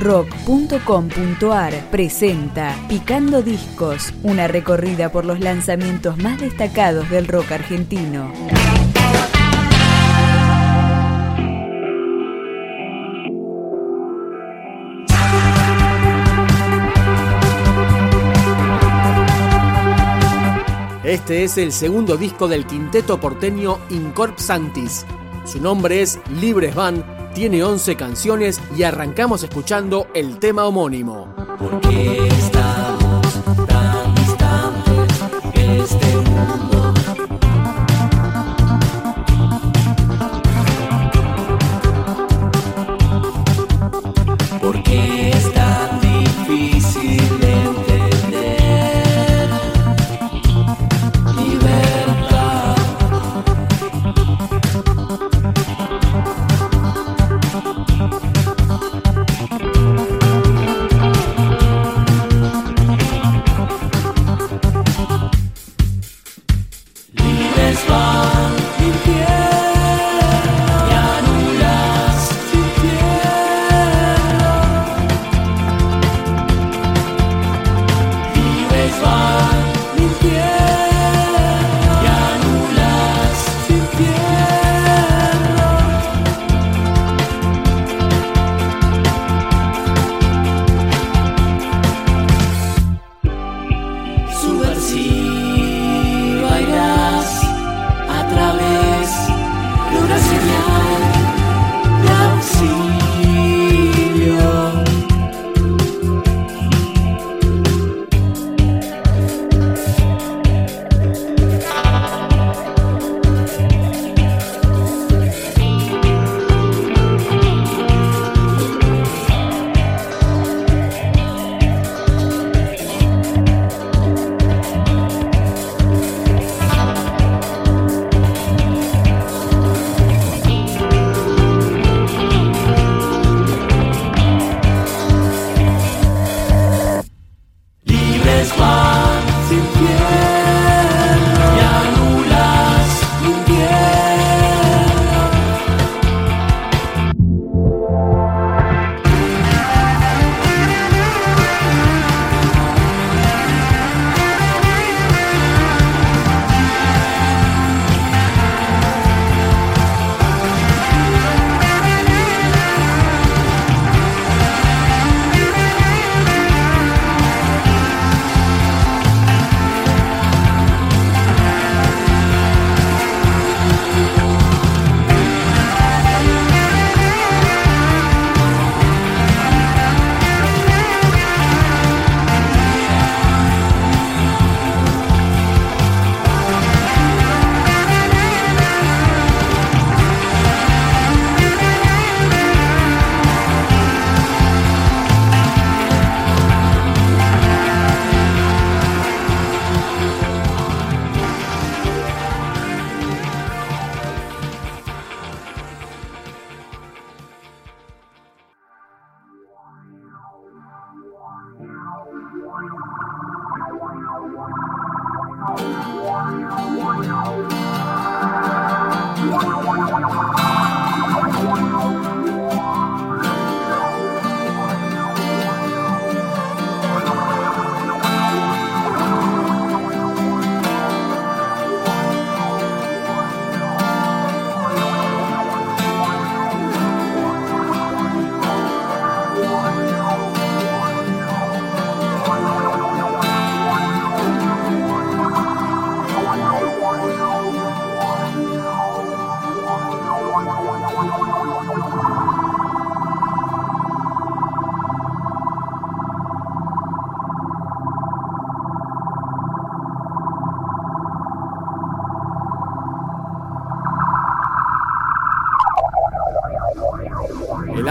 rock.com.ar presenta Picando Discos, una recorrida por los lanzamientos más destacados del rock argentino. Este es el segundo disco del quinteto porteño Incorp Santis. Su nombre es Libres Van, tiene 11 canciones y arrancamos escuchando el tema homónimo. ¿Por qué estamos tan distantes? Este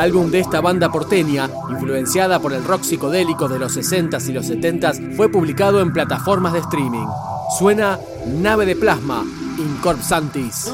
álbum de esta banda porteña, influenciada por el rock psicodélico de los 60s y los 70s, fue publicado en plataformas de streaming. Suena Nave de Plasma, Incorp Santis.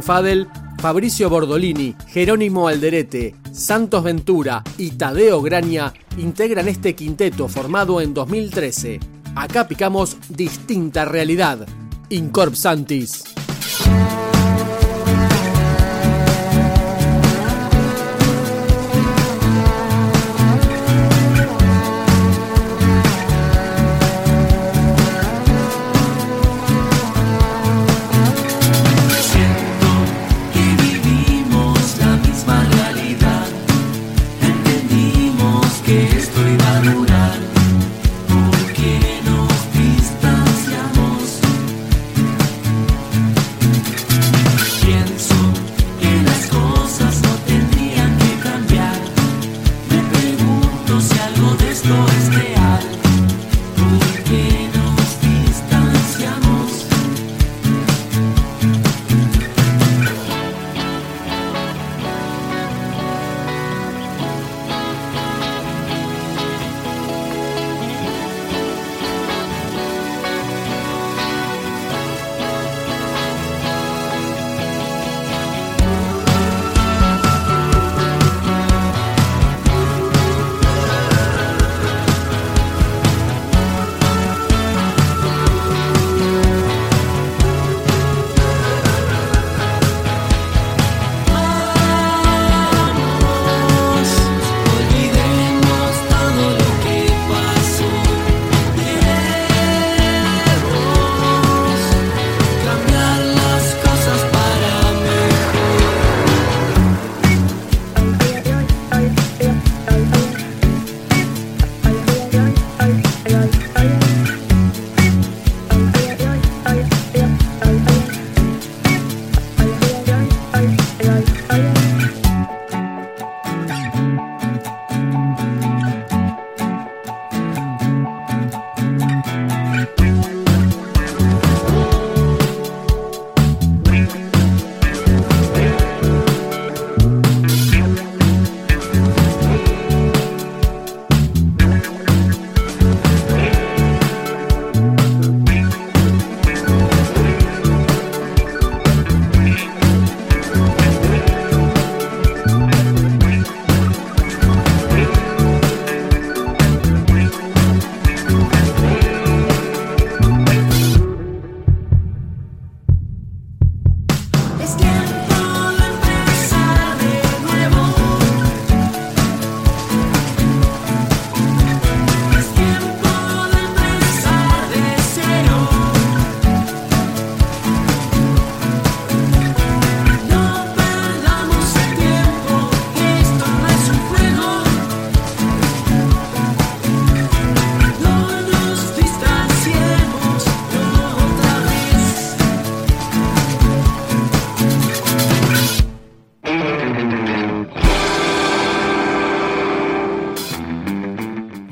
Agustín Fadel, Fabricio Bordolini, Jerónimo Alderete, Santos Ventura y Tadeo Graña integran este quinteto formado en 2013. Acá picamos distinta realidad. Incorp Santis.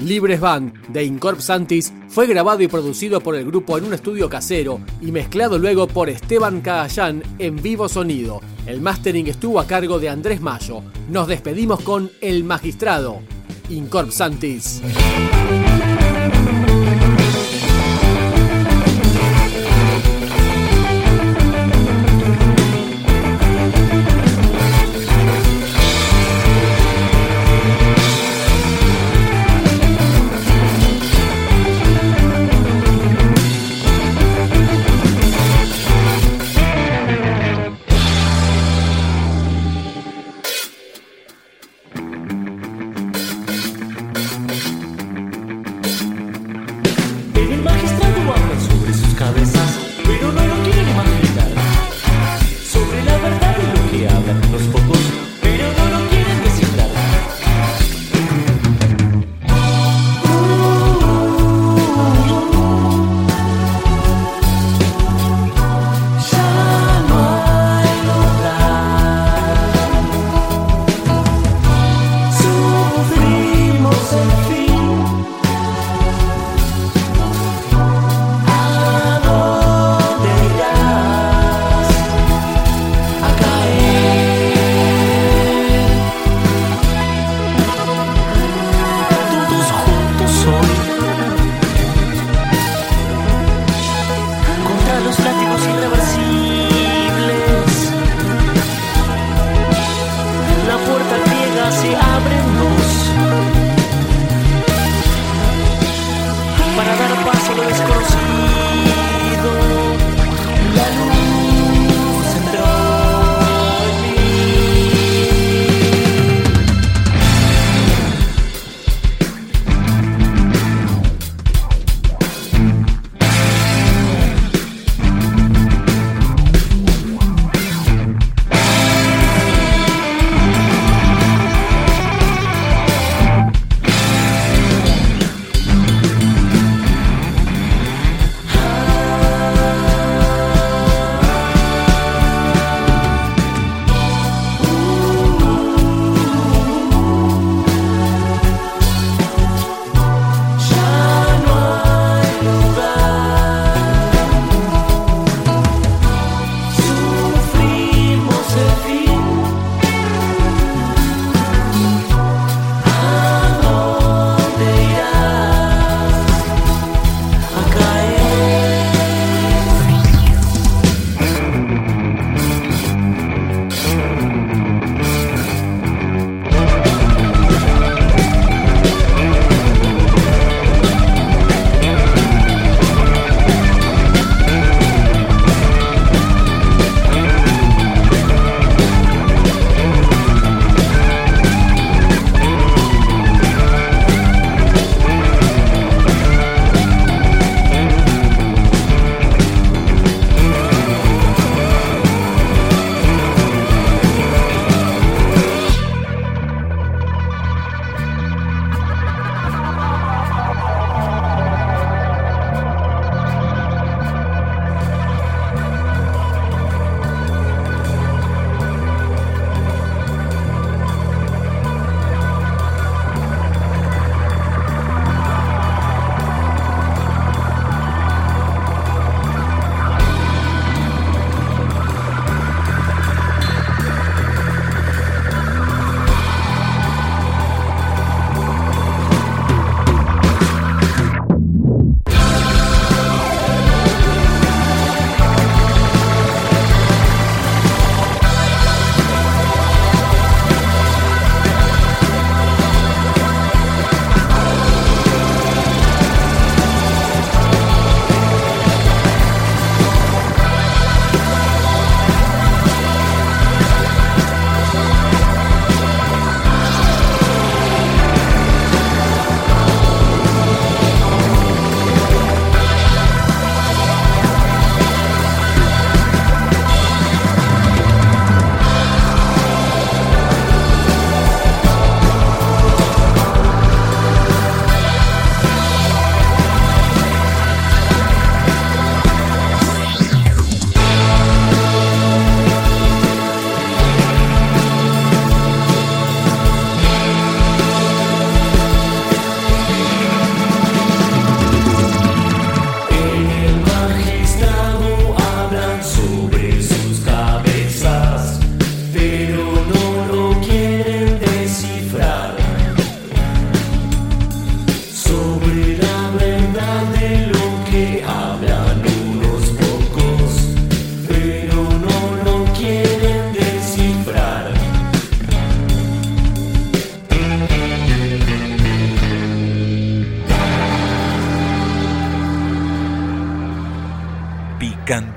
Libres Band de Incorp Santis fue grabado y producido por el grupo en un estudio casero y mezclado luego por Esteban Cagallán en vivo sonido. El mastering estuvo a cargo de Andrés Mayo. Nos despedimos con El Magistrado, Incorp Santis.